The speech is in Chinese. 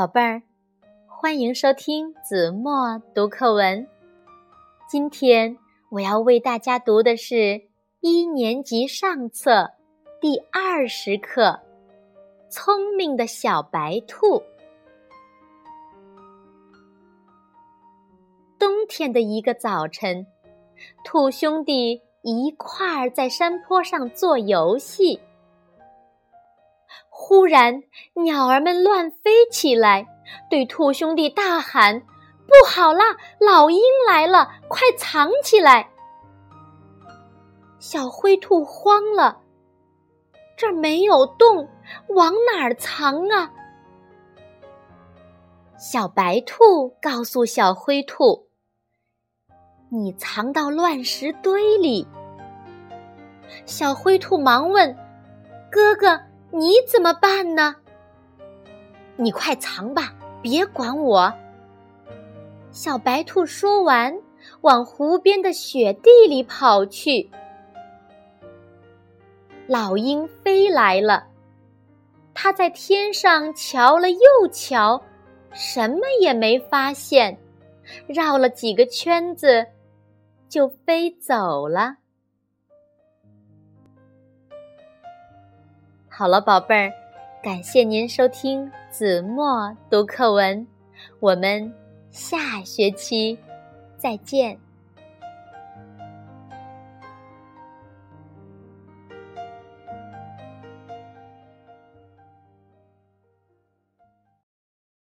宝贝儿，欢迎收听子墨读课文。今天我要为大家读的是一年级上册第二十课《聪明的小白兔》。冬天的一个早晨，兔兄弟一块儿在山坡上做游戏。忽然，鸟儿们乱飞起来，对兔兄弟大喊：“不好啦！老鹰来了，快藏起来！”小灰兔慌了，这儿没有洞，往哪儿藏啊？小白兔告诉小灰兔：“你藏到乱石堆里。”小灰兔忙问：“哥哥？”你怎么办呢？你快藏吧，别管我。小白兔说完，往湖边的雪地里跑去。老鹰飞来了，它在天上瞧了又瞧，什么也没发现，绕了几个圈子，就飞走了。好了，宝贝儿，感谢您收听子墨读课文，我们下学期再见。